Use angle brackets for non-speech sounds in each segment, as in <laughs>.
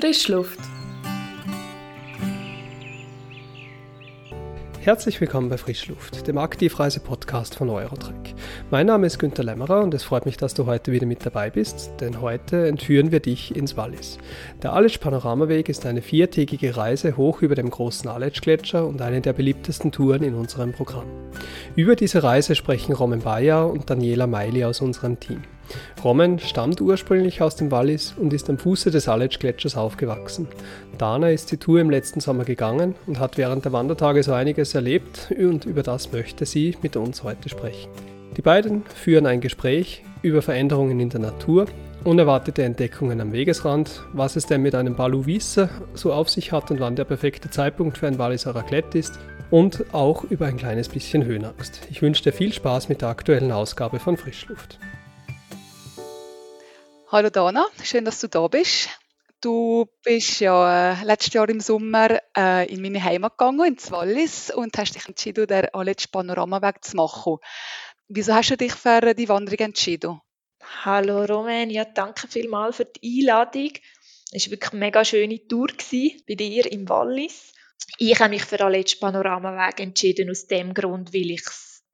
Frischluft. Herzlich willkommen bei Frischluft, dem Aktivreise-Podcast von Eurotrek. Mein Name ist Günter Lämmerer und es freut mich, dass du heute wieder mit dabei bist, denn heute entführen wir dich ins Wallis. Der Aletsch Panoramaweg ist eine viertägige Reise hoch über dem großen Aletsch-Gletscher und eine der beliebtesten Touren in unserem Programm. Über diese Reise sprechen Roman Bayer und Daniela Meili aus unserem Team. Roman stammt ursprünglich aus dem Wallis und ist am Fuße des Aletsch-Gletschers aufgewachsen. Dana ist die Tour im letzten Sommer gegangen und hat während der Wandertage so einiges erlebt und über das möchte sie mit uns heute sprechen. Die beiden führen ein Gespräch über Veränderungen in der Natur, unerwartete Entdeckungen am Wegesrand, was es denn mit einem Balu Wisse so auf sich hat und wann der perfekte Zeitpunkt für ein Walliser Raclette ist und auch über ein kleines bisschen Höhenangst. Ich wünsche dir viel Spaß mit der aktuellen Ausgabe von Frischluft. Hallo Dana, schön, dass du da bist. Du bist ja äh, letztes Jahr im Sommer äh, in meine Heimat gegangen, ins Wallis, und hast dich entschieden, den Aletsch Panoramaweg zu machen. Wieso hast du dich für die Wanderung entschieden? Hallo Roman, ja danke vielmals für die Einladung. Es war wirklich eine mega schöne Tour bei dir im Wallis. Ich habe mich für Aletsch Panoramaweg entschieden aus dem Grund, weil ich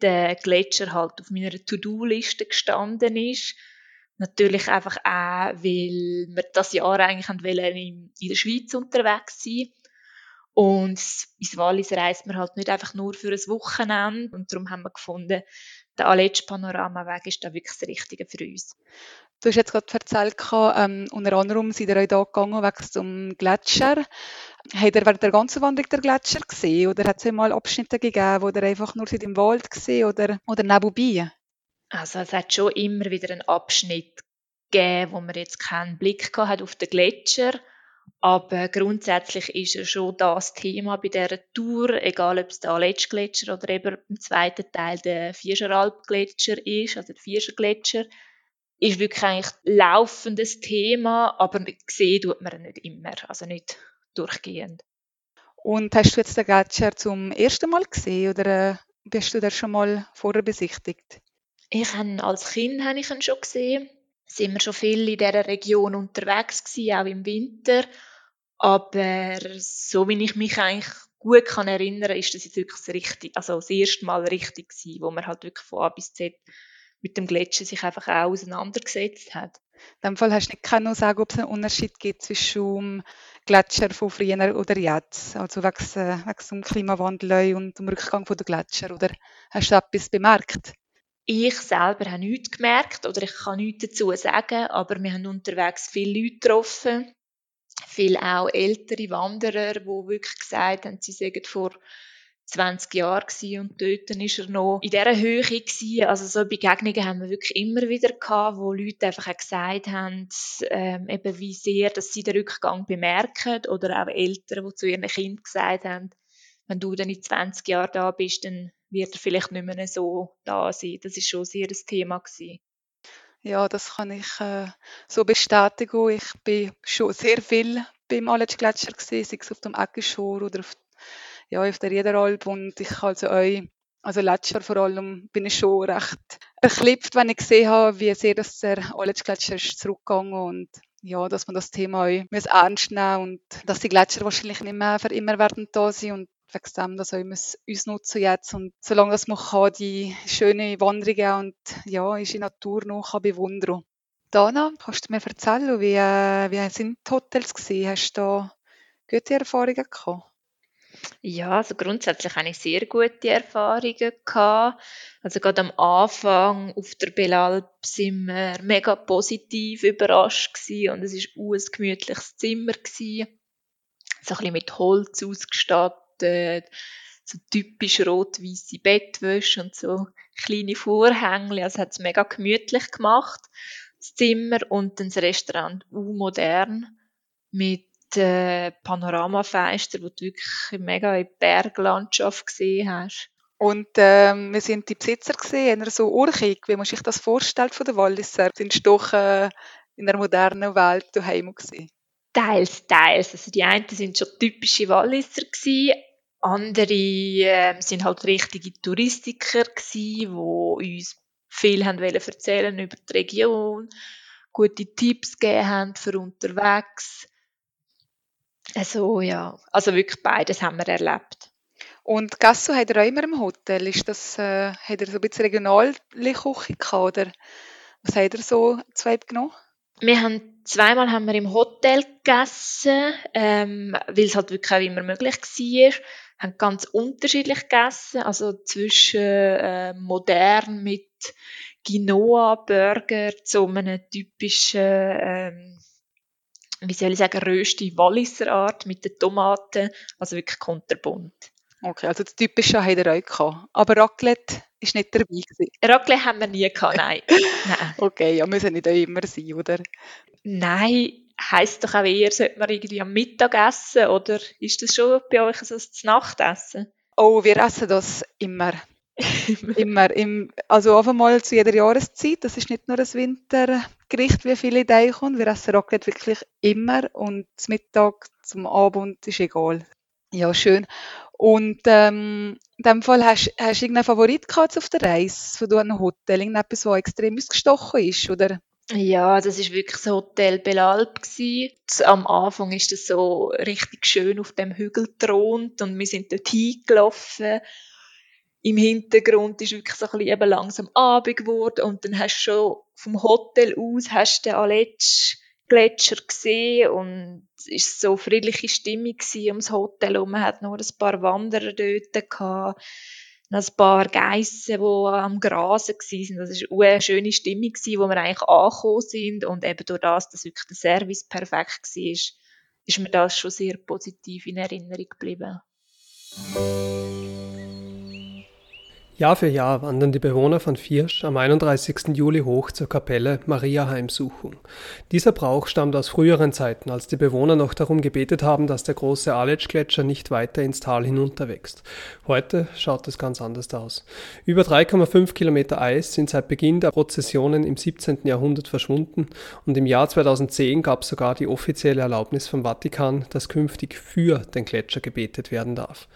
der Gletscher halt auf meiner To-Do-Liste gestanden ist Natürlich einfach auch, weil wir das Jahr eigentlich in der Schweiz unterwegs sein und ins Wallis reist man halt nicht einfach nur für ein Wochenende und darum haben wir gefunden, der Aletsch Panoramaweg ist da wirklich das Richtige für uns. Du hast jetzt gerade erzählt, ähm, unter anderem seid ihr euch hier gegangen wegen zum Gletscher. Habt ihr während der ganzen Wanderung den Gletscher gesehen oder hat es mal Abschnitte gegeben, wo ihr einfach nur im Wald gesehen oder, oder nebenbei? Also es hat schon immer wieder einen Abschnitt gegeben, wo man jetzt keinen Blick hat auf den Gletscher. Aber grundsätzlich ist er schon das Thema bei dieser Tour, egal ob es der Aletsch-Gletscher oder eben im zweiten Teil der Vierscheralp-Gletscher ist, also der Vierscher-Gletscher, ist wirklich eigentlich laufendes Thema, aber gesehen tut man nicht immer, also nicht durchgehend. Und hast du jetzt den Gletscher zum ersten Mal gesehen oder äh, bist du da schon mal vorher besichtigt? Ich habe als Kind habe ich ihn schon gesehen. Sind wir schon viel in dieser Region unterwegs gewesen, auch im Winter. Aber so wie ich mich eigentlich gut kann erinnern, ist das jetzt wirklich das richtig, also das erste Mal richtig gewesen, wo man halt wirklich von A bis Z mit dem Gletscher sich einfach auch auseinandergesetzt hat. In dem Fall hast du nicht können sagen, ob es einen Unterschied gibt zwischen dem Gletscher von früher oder jetzt, also wegen, äh, wegen dem Klimawandel und dem Rückgang der Gletscher, oder hast du etwas bemerkt? Ich selber habe nichts gemerkt oder ich kann nichts dazu sagen, aber wir haben unterwegs viele Leute getroffen, viele auch ältere Wanderer, die wirklich gesagt haben, sie seien vor 20 Jahren und dort ist er noch in dieser Höhe gewesen. Also so Begegnungen haben wir wirklich immer wieder gehabt, wo Leute einfach auch gesagt haben, ähm, eben wie sehr, dass sie den Rückgang bemerken oder auch Eltern, die zu ihren Kindern gesagt haben, wenn du dann in 20 Jahren da bist, dann wird er vielleicht nicht mehr so da sein. Das ist schon sehr ein Thema gewesen. Ja, das kann ich äh, so bestätigen. Ich bin schon sehr viel beim Aletsch-Gletscher gesehen, sei es auf dem Eggenschor oder auf, ja, auf der Riederalp und ich also euch also letztes Jahr vor allem bin ich schon recht erklippt, wenn ich gesehen habe, wie sehr das der Aletsch-Gletscher ist zurückgegangen und ja, dass man das Thema auch ernst nehmen und dass die Gletscher wahrscheinlich nicht mehr für immer werden da sein und wegen dem, dass wir uns nutzen jetzt und solange das man kann, die schöne Wanderungen und ja, unsere Natur noch kann bewundern Dana, kannst du mir erzählen, wie, wie sind die Hotels gewesen? Hast du da gute Erfahrungen gehabt? Ja, also grundsätzlich habe ich sehr gute Erfahrungen gehabt. Also gerade am Anfang auf der Belalp sind wir mega positiv überrascht gewesen und es war ein gemütliches Zimmer gewesen. So ein bisschen mit Holz ausgestattet äh, so typisch rot-weiße Bettwäsche und so kleine Vorhänge. Also hat es mega gemütlich gemacht, das Zimmer und dann das Restaurant u modern mit äh, Panoramafenster, wo du wirklich mega in Berglandschaft gesehen hast. Und ähm, wir sind die Besitzer gesehen, einer so urchig, wie man sich das vorstellt von der Walliser. Sind doch äh, in der modernen Welt daheim gewesen. Teils, teils. Also die einen sind schon typische Walliser gewesen, andere äh, sind halt richtige Touristiker gewesen, wo uns viel haben wollen erzählen über die Region, gute Tipps gegeben haben für unterwegs. So, ja. Also wirklich beides haben wir erlebt. Und Gasso hat er auch immer im Hotel. Ist das, äh, hat er so ein bisschen regionale Küche gehabt, oder was hat er so zwei genommen? Wir haben zweimal haben wir im Hotel gegessen, ähm, weil es halt wirklich auch immer möglich war. Haben ganz unterschiedlich gegessen, also zwischen äh, modern mit Quinoa-Burger zu einem typischen, ähm, wie soll ich sagen, rösti Walliser Art mit den Tomaten, also wirklich kunterbunt. Okay, also das Typische hat er auch gehabt. Aber Raclette ist nicht dabei gewesen. Raclette haben wir nie gehabt, nein. <laughs> nein. Okay, ja, müssen nicht auch immer sein, oder? Nein, heisst doch auch eher, sollte man irgendwie am Mittag essen, oder ist das schon bei euch so das Nachtessen? Oh, wir essen das immer. <laughs> immer. Im, also auf einmal zu jeder Jahreszeit. Das ist nicht nur ein Wintergericht, wie viele Ideen kommen. Wir essen Raclette wirklich immer und zum Mittag, zum Abend ist egal. Ja, schön. Und ähm, in dem Fall hast, hast du irgendeinen Favorit gehabt auf der Reise, von einem Hotel, irgendetwas, das extrem ausgestochen ist, oder? Ja, das ist wirklich so Hotel Belalp. Am Anfang ist das so richtig schön auf dem Hügel thront und wir sind dort hingelaufen. Im Hintergrund ist wirklich so ein bisschen eben langsam Abend geworden und dann hast du schon vom Hotel aus hast du den Aletsch Gletscher gesehen und ist so friedliche Stimmung ums Hotel und man hat nur ein paar Wanderer dort ein paar Geissen, die am Grasen waren. Das war eine schöne Stimmung, wo wir eigentlich angekommen sind und eben durch das, dass wirklich der Service perfekt war, ist mir das schon sehr positiv in Erinnerung geblieben. Jahr für Jahr wandern die Bewohner von Viersch am 31. Juli hoch zur Kapelle Maria Heimsuchung. Dieser Brauch stammt aus früheren Zeiten, als die Bewohner noch darum gebetet haben, dass der große Aletsch-Gletscher nicht weiter ins Tal hinunterwächst. Heute schaut es ganz anders aus. Über 3,5 Kilometer Eis sind seit Beginn der Prozessionen im 17. Jahrhundert verschwunden und im Jahr 2010 gab es sogar die offizielle Erlaubnis vom Vatikan, dass künftig für den Gletscher gebetet werden darf.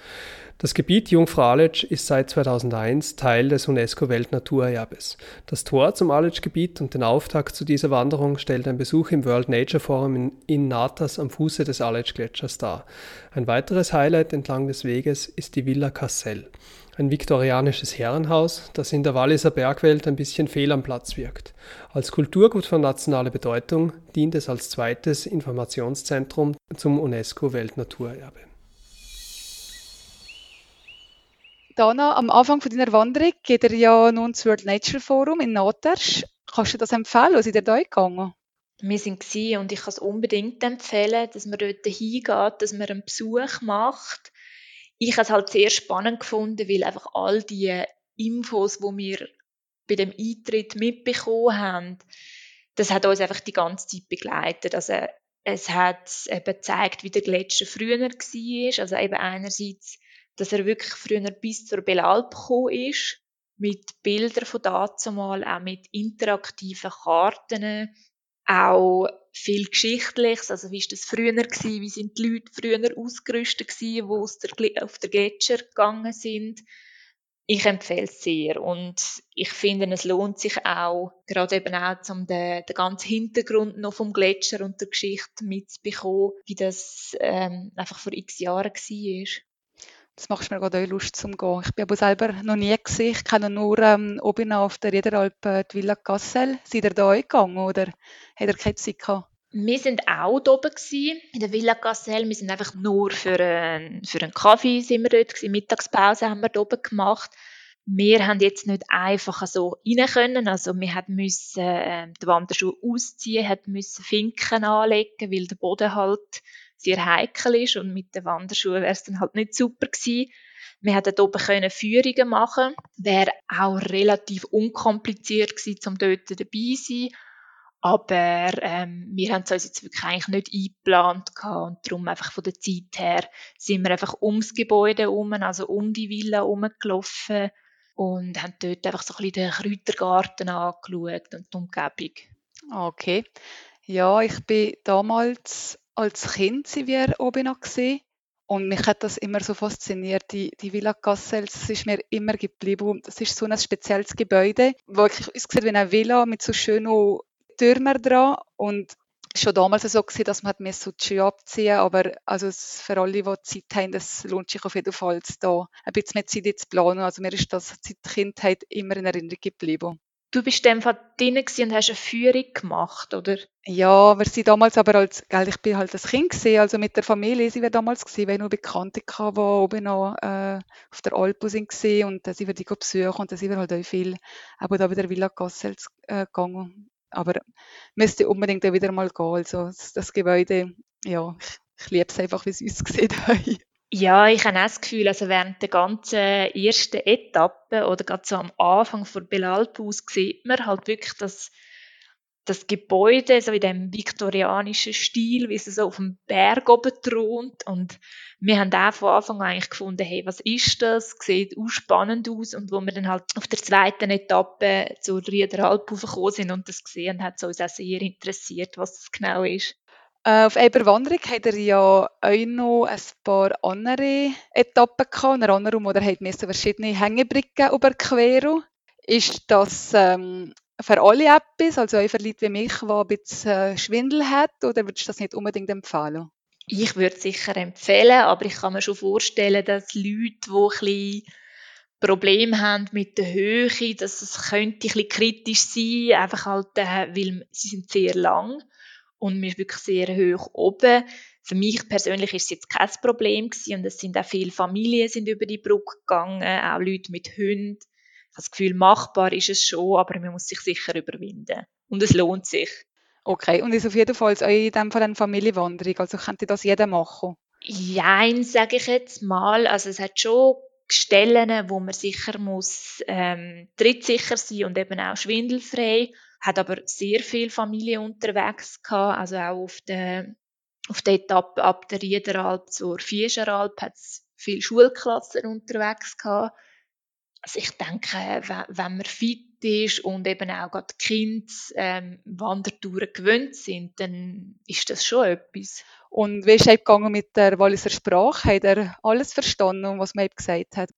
Das Gebiet Jungfrau Aletsch ist seit 2001 Teil des UNESCO-Weltnaturerbes. Das Tor zum Aletsch-Gebiet und den Auftakt zu dieser Wanderung stellt ein Besuch im World Nature Forum in, in Natas am Fuße des Aletsch-Gletschers dar. Ein weiteres Highlight entlang des Weges ist die Villa Cassel, ein viktorianisches Herrenhaus, das in der Walliser Bergwelt ein bisschen fehl am Platz wirkt. Als Kulturgut von nationaler Bedeutung dient es als zweites Informationszentrum zum UNESCO-Weltnaturerbe. Dana, am Anfang von deiner Wanderung geht ihr ja nun zum World Nature Forum in Natersch. Kannst du das empfehlen? Was seid ihr da gegangen? Wir sind und ich kann es unbedingt empfehlen, dass man dort hingeht, dass man einen Besuch macht. Ich habe es halt sehr spannend gefunden, weil einfach all die Infos, die wir bei dem Eintritt mitbekommen haben, das hat uns einfach die ganze Zeit begleitet. Also es hat eben gezeigt, wie der Gletscher früher war. Also eben einerseits dass er wirklich früher bis zur Belalp gekommen ist, mit Bildern von dazumal, auch mit interaktiven Karten, auch viel Geschichtliches, also wie ist das früher gewesen, wie sind die Leute früher ausgerüstet gewesen, die aus der, auf der Gletscher gegangen sind. Ich empfehle es sehr und ich finde, es lohnt sich auch, gerade eben auch, um den, den ganzen Hintergrund noch vom Gletscher und der Geschichte mitzubekommen, wie das ähm, einfach vor x Jahren war. Das macht mir gerade auch Lust zum Gehen. Ich bin aber selber noch nie gesehen. Ich kenne nur ähm, oben auf der Riederalp äh, die Villa Cassel. Seid ihr da gegangen oder hat ihr keine Zeit gehabt? Wir sind auch da oben gewesen, in der Villa Cassel. Wir sind einfach nur für, einen, für einen Kaffee sind wir dort gewesen. Mittagspause haben wir da oben gemacht. Wir haben jetzt nicht einfach so rein können. Also wir müssen äh, die Wanderschuhe ausziehen, müssen Finken anlegen, weil der Boden halt sehr heikel ist und mit den Wanderschuhen wäre es dann halt nicht super gewesen. Wir hätten oben können Führungen machen, wäre auch relativ unkompliziert gewesen, um dort dabei zu sein. Aber ähm, wir haben es uns jetzt wirklich eigentlich nicht eingeplant gehabt und darum einfach von der Zeit her sind wir einfach ums Gebäude herum, also um die Villa herumgelaufen und haben dort einfach so ein bisschen den Kräutergarten angeschaut und die Umgebung. Okay. Ja, ich bin damals als Kind sind wir oben noch gesehen. Und mich hat das immer so fasziniert, die, die Villa Cassel, das ist mir immer geblieben. Das ist so ein spezielles Gebäude, wirklich aussieht wie eine Villa mit so schönen Türmen dran. Und schon damals so gewesen, dass man hat so die Schuhe abziehen aber also für alle, die Zeit haben, das lohnt sich auf jeden Fall, da ein bisschen mehr Zeit zu planen. Also mir ist das seit Kindheit immer in Erinnerung geblieben. Du bist in dem Fall drin und hast eine Führung gemacht, oder? Ja, wir sind damals aber als, gell, ich bin halt als Kind gesehen, also mit der Familie sind wir damals gewesen, weil nur Bekannte hatten, die oben noch äh, auf der Alp sind gesehen und dann sind wir die besuchen und dann sind wir halt auch viel aber da wieder Villa Cassels äh, gegangen. Aber müsste unbedingt auch wieder mal gehen, also das, das Gebäude, ja, ich, ich liebe es einfach, wie es aussieht. Ja, ich habe auch das Gefühl, also während der ganzen ersten Etappe oder gerade so am Anfang von Belalpus sieht man halt wirklich, dass das Gebäude so in dem viktorianischen Stil, wie es so auf dem Berg oben thront und wir haben auch von Anfang an eigentlich gefunden, hey, was ist das? Sieht auch spannend aus und wo wir dann halt auf der zweiten Etappe zur Riederalp gekommen sind und das gesehen hat es uns auch sehr interessiert, was das genau ist. Äh, auf einer Wanderung hat er ja auch noch ein paar andere Etappen gehabt. Unter anderem, oder hat verschiedene Hängebrücken überqueren. Ist das ähm, für alle etwas, also auch für Leute wie mich, die ein bisschen äh, Schwindel hat, oder würdest du das nicht unbedingt empfehlen? Ich würde es sicher empfehlen, aber ich kann mir schon vorstellen, dass Leute, die ein bisschen Probleme haben mit der Höhe, dass es könnte ein bisschen kritisch sein, einfach halt, äh, weil sie sind sehr lang und ist wirklich sehr hoch oben. Für mich persönlich ist es jetzt kein Problem gewesen und es sind auch viele Familien sind über die Brücke gegangen, auch Leute mit Hunden. Ich habe das Gefühl, machbar ist es schon, aber man muss sich sicher überwinden. Und es lohnt sich. Okay, und ist auf jeden Fall in dem Fall eine Familienwanderung, also könnte das jeder machen? Jein, sage ich jetzt mal. Also es hat schon Stellen, wo man sicher muss ähm, trittsicher sein und eben auch schwindelfrei hat aber sehr viel Familie unterwegs gehabt, also auch auf der, auf der Etappe ab der Riederalp zur Fiescheralp hat es viele Schulklassen unterwegs gehabt. Also ich denke, wenn man fit ist und eben auch gerade Kinder ähm, Wandertouren gewöhnt sind, dann ist das schon etwas. Und wie ist es gegangen mit der Walliser Sprache? Hat er alles verstanden, was man gesagt hat?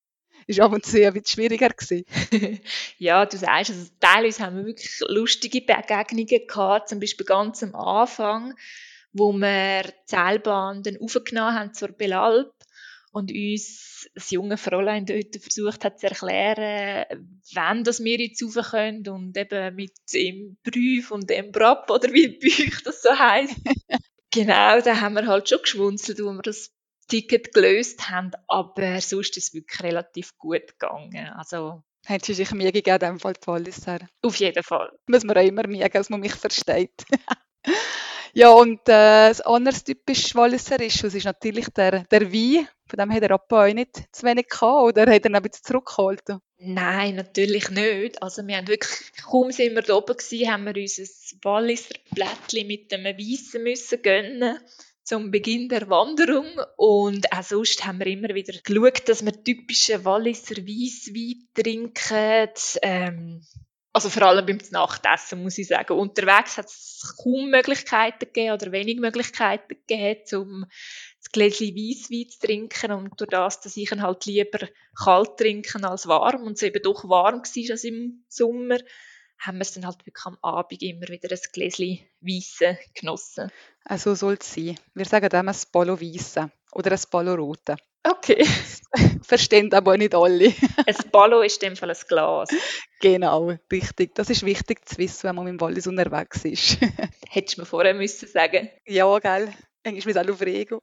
Ist ab und zu ein bisschen schwieriger gewesen. <laughs> ja, du sagst, also teilweise haben wir wirklich lustige Begegnungen gehabt, zum Beispiel ganz am Anfang, wo wir die Seilbahn dann aufgenommen haben zur Belalp und uns das junge Fräulein dort versucht hat zu erklären, wann das wir jetzt rauf können und eben mit dem Brief und dem Brab oder wie bei euch das so heisst. <laughs> genau, da haben wir halt schon geschwunzelt, wo wir das Ticket gelöst haben, aber sonst ist es wirklich relativ gut gegangen. Also, haben Sie sich Mühe gegeben, in dem Fall Walliser? Auf jeden Fall. Muss man auch immer Mühe dass man mich versteht. <laughs> ja, und äh, das andere typisch Walliserische ist natürlich der, der Wein. Von dem hat der Appa auch nicht zu wenig gehabt, oder hat er ihn ein bisschen zurückgeholt? Nein, natürlich nicht. Also wir haben wirklich, kaum sind wir da oben gewesen, haben wir uns ein Walliser Blättchen mit einem Weissen müssen gönnen zum Beginn der Wanderung und auch sonst haben wir immer wieder geschaut, dass wir typische Walliser Weisswein trinken. Ähm, also vor allem beim Nachtessen muss ich sagen. Unterwegs hat es kaum Möglichkeiten gegeben oder wenig Möglichkeiten gegeben, um das Gläschen Weisswein zu trinken und durch das, dass ich ihn halt lieber kalt trinken als warm und es eben doch warm war als im Sommer, haben wir es dann halt wirklich am Abend immer wieder ein Gläschen Weisse genossen. Also soll es sein. Wir sagen immer ein Polo Weisse oder ein Polo Rote. Okay. <laughs> Verstehen aber nicht alle. <laughs> ein Polo ist in dem Fall ein Glas. Genau, richtig. Das ist wichtig zu wissen, wenn man mit dem Wallis unterwegs ist. <laughs> Hättest du mir vorher müssen sagen Ja, gell. Eigentlich ist auch Ego.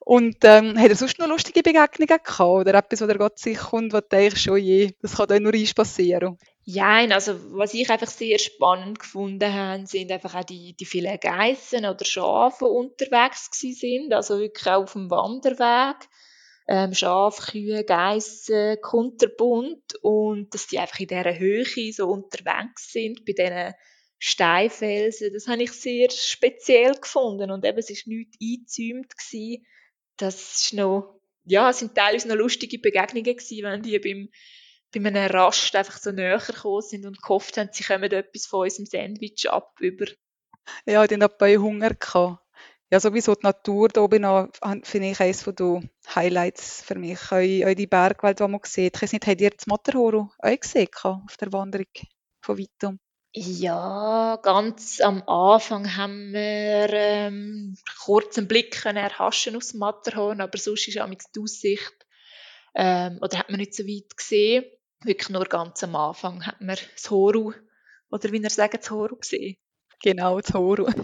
Und ähm, hat er sonst noch lustige Begegnungen gehabt? Oder etwas, wo der Gott sich kommt, wo du denkst, schon je, das kann da nur eins passieren? Ja, also was ich einfach sehr spannend gefunden habe, sind einfach auch die, die vielen Geissen oder Schafe unterwegs sind, also wirklich auch auf dem Wanderweg. Ähm, Schafe, Kühe, Geissen, kunterbunt und dass die einfach in dieser Höhe so unterwegs sind, bei diesen Steinfelsen. Das habe ich sehr speziell gefunden und eben, es war nichts eingezäumt. Gewesen. Das ist noch, ja, es sind teilweise noch lustige Begegnungen gewesen, wenn die beim bei einem Rast einfach so näher gekommen sind und gehofft haben, sie kommen etwas von unserem Sandwich ab über. Ja, die hatten bei Hunger gehabt. Ja, sowieso die Natur da oben finde ich eines der Highlights für mich. Auch, auch die Bergwelt, die man sieht. Ich weiß nicht, habt ihr das Matterhorn auch gesehen auf der Wanderung von weitem? Ja, ganz am Anfang haben wir ähm, kurz einen Blick können erhaschen aufs Matterhorn, aber sonst ist auch die Aussicht ähm, oder hat man nicht so weit gesehen. Wirklich nur ganz am Anfang hat man das Horu oder wie er sagt, das Horu gesehen. Genau, das Horu. <laughs>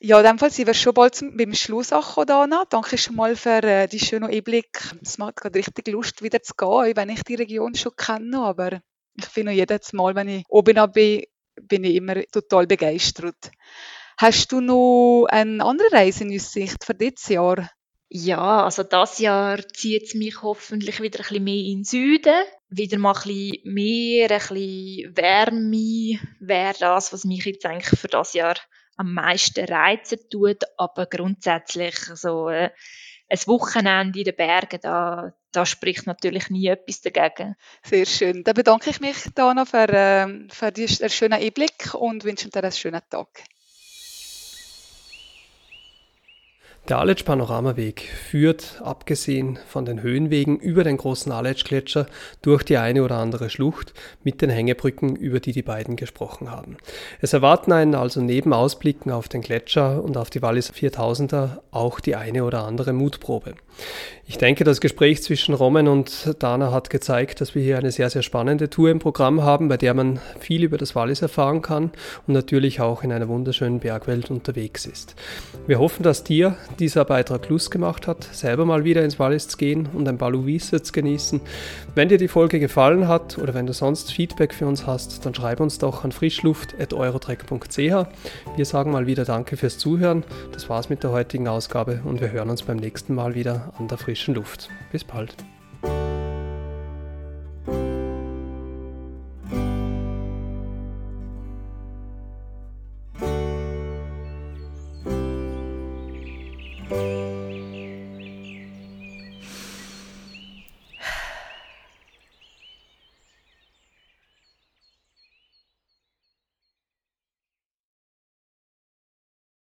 Ja, in dem Fall sind wir schon bald zum, beim Schluss angekommen. Danke schon mal für äh, die schönen Einblick. Es macht gerade richtig Lust, wieder zu gehen, wenn ich die Region schon kenne. Aber ich finde jedes Mal, wenn ich oben bin, bin ich immer total begeistert. Hast du noch eine andere Reise in Aussicht für dieses Jahr? Ja, also das Jahr zieht es mich hoffentlich wieder ein bisschen mehr in den Süden. Wieder mal ein bisschen mehr, ein bisschen Wärme wäre das, was mich jetzt eigentlich für das Jahr am meisten reizen tut, aber grundsätzlich so äh, ein Wochenende in den Bergen, da, da spricht natürlich nie etwas dagegen. Sehr schön. Dann bedanke ich mich, Dana, für, äh, für diesen schönen Einblick und wünsche dir einen schönen Tag. Der Aletsch-Panoramaweg führt, abgesehen von den Höhenwegen, über den großen Aletsch-Gletscher durch die eine oder andere Schlucht mit den Hängebrücken, über die die beiden gesprochen haben. Es erwarten einen also neben Ausblicken auf den Gletscher und auf die Wallis 4000er auch die eine oder andere Mutprobe. Ich denke, das Gespräch zwischen Roman und Dana hat gezeigt, dass wir hier eine sehr, sehr spannende Tour im Programm haben, bei der man viel über das Wallis erfahren kann und natürlich auch in einer wunderschönen Bergwelt unterwegs ist. Wir hoffen, dass dir dieser Beitrag Lust gemacht hat, selber mal wieder ins Wallis zu gehen und ein paar Louise zu genießen. Wenn dir die Folge gefallen hat oder wenn du sonst Feedback für uns hast, dann schreib uns doch an frischluft.eurotrek.ch. Wir sagen mal wieder Danke fürs Zuhören. Das war's mit der heutigen Ausgabe und wir hören uns beim nächsten Mal wieder an der frischen Luft. Bis bald.